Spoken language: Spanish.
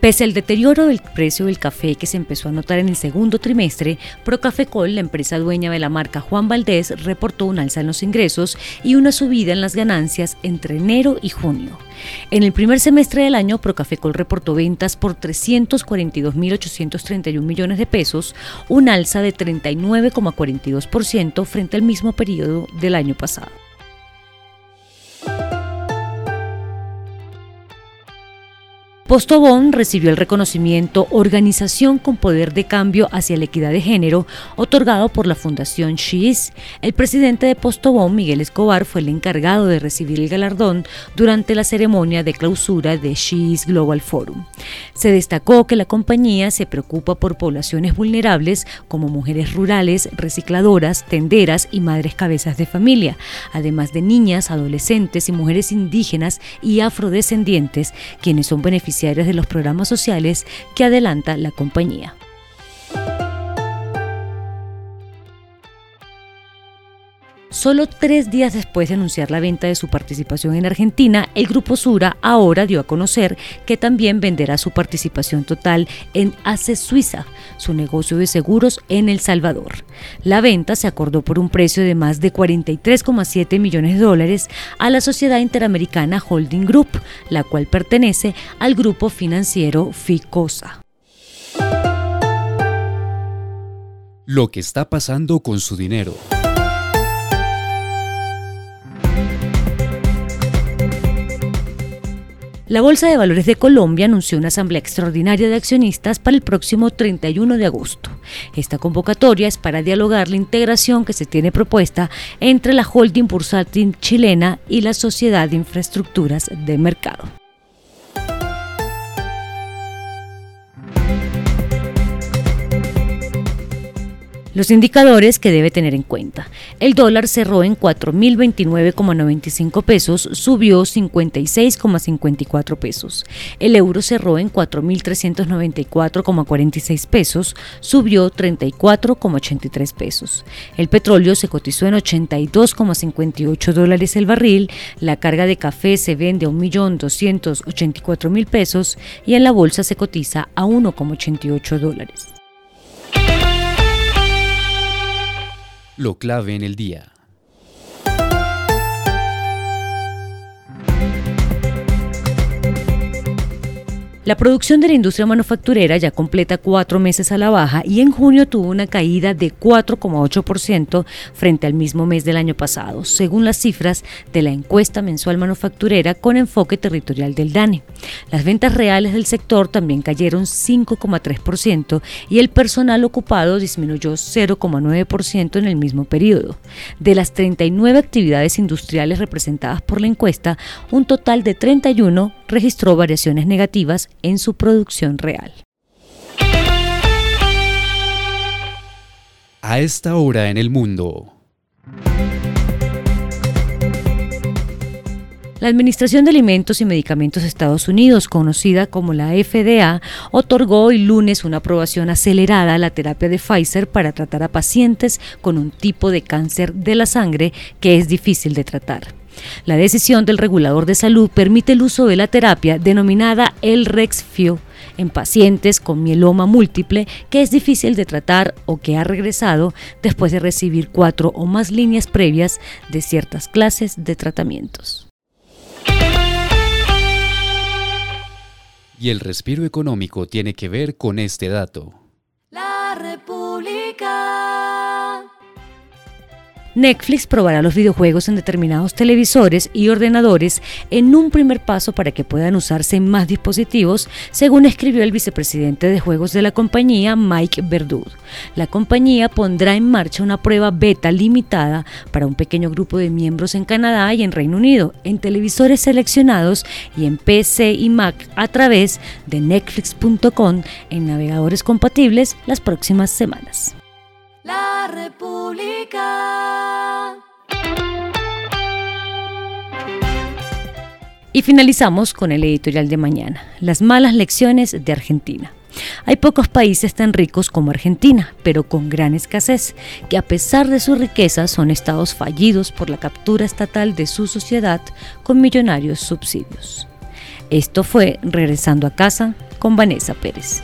Pese al deterioro del precio del café que se empezó a notar en el segundo trimestre, Procafecol, la empresa dueña de la marca Juan Valdés, reportó un alza en los ingresos y una subida en las ganancias entre enero y junio. En el primer semestre del año, Procafecol reportó ventas por 342.831 millones de pesos, un alza de 39,42% frente al mismo periodo del año pasado. Postobón recibió el reconocimiento Organización con Poder de Cambio hacia la Equidad de Género, otorgado por la Fundación She's. El presidente de Postobón, Miguel Escobar, fue el encargado de recibir el galardón durante la ceremonia de clausura de She's Global Forum. Se destacó que la compañía se preocupa por poblaciones vulnerables como mujeres rurales, recicladoras, tenderas y madres cabezas de familia, además de niñas, adolescentes y mujeres indígenas y afrodescendientes, quienes son de los programas sociales que adelanta la compañía. Solo tres días después de anunciar la venta de su participación en Argentina, el Grupo Sura ahora dio a conocer que también venderá su participación total en ACE Suiza, su negocio de seguros en El Salvador. La venta se acordó por un precio de más de 43,7 millones de dólares a la Sociedad Interamericana Holding Group, la cual pertenece al grupo financiero FICOSA. Lo que está pasando con su dinero. La Bolsa de Valores de Colombia anunció una asamblea extraordinaria de accionistas para el próximo 31 de agosto. Esta convocatoria es para dialogar la integración que se tiene propuesta entre la holding bursátil chilena y la Sociedad de Infraestructuras de Mercado. Los indicadores que debe tener en cuenta. El dólar cerró en 4.029,95 pesos, subió 56,54 pesos. El euro cerró en 4.394,46 pesos, subió 34,83 pesos. El petróleo se cotizó en 82,58 dólares el barril, la carga de café se vende a 1.284.000 pesos y en la bolsa se cotiza a 1,88 dólares. Lo clave en el día. La producción de la industria manufacturera ya completa cuatro meses a la baja y en junio tuvo una caída de 4,8% frente al mismo mes del año pasado, según las cifras de la encuesta mensual manufacturera con enfoque territorial del DANE. Las ventas reales del sector también cayeron 5,3% y el personal ocupado disminuyó 0,9% en el mismo periodo. De las 39 actividades industriales representadas por la encuesta, un total de 31 registró variaciones negativas en su producción real. A esta hora en el mundo. La Administración de Alimentos y Medicamentos de Estados Unidos, conocida como la FDA, otorgó hoy lunes una aprobación acelerada a la terapia de Pfizer para tratar a pacientes con un tipo de cáncer de la sangre que es difícil de tratar. La decisión del regulador de salud permite el uso de la terapia denominada el Rexfio en pacientes con mieloma múltiple que es difícil de tratar o que ha regresado después de recibir cuatro o más líneas previas de ciertas clases de tratamientos. Y el respiro económico tiene que ver con este dato. Netflix probará los videojuegos en determinados televisores y ordenadores en un primer paso para que puedan usarse en más dispositivos, según escribió el vicepresidente de juegos de la compañía, Mike Verdud. La compañía pondrá en marcha una prueba beta limitada para un pequeño grupo de miembros en Canadá y en Reino Unido, en televisores seleccionados y en PC y Mac a través de netflix.com en navegadores compatibles las próximas semanas. República. Y finalizamos con el editorial de mañana, las malas lecciones de Argentina. Hay pocos países tan ricos como Argentina, pero con gran escasez, que a pesar de su riqueza son estados fallidos por la captura estatal de su sociedad con millonarios subsidios. Esto fue Regresando a casa con Vanessa Pérez.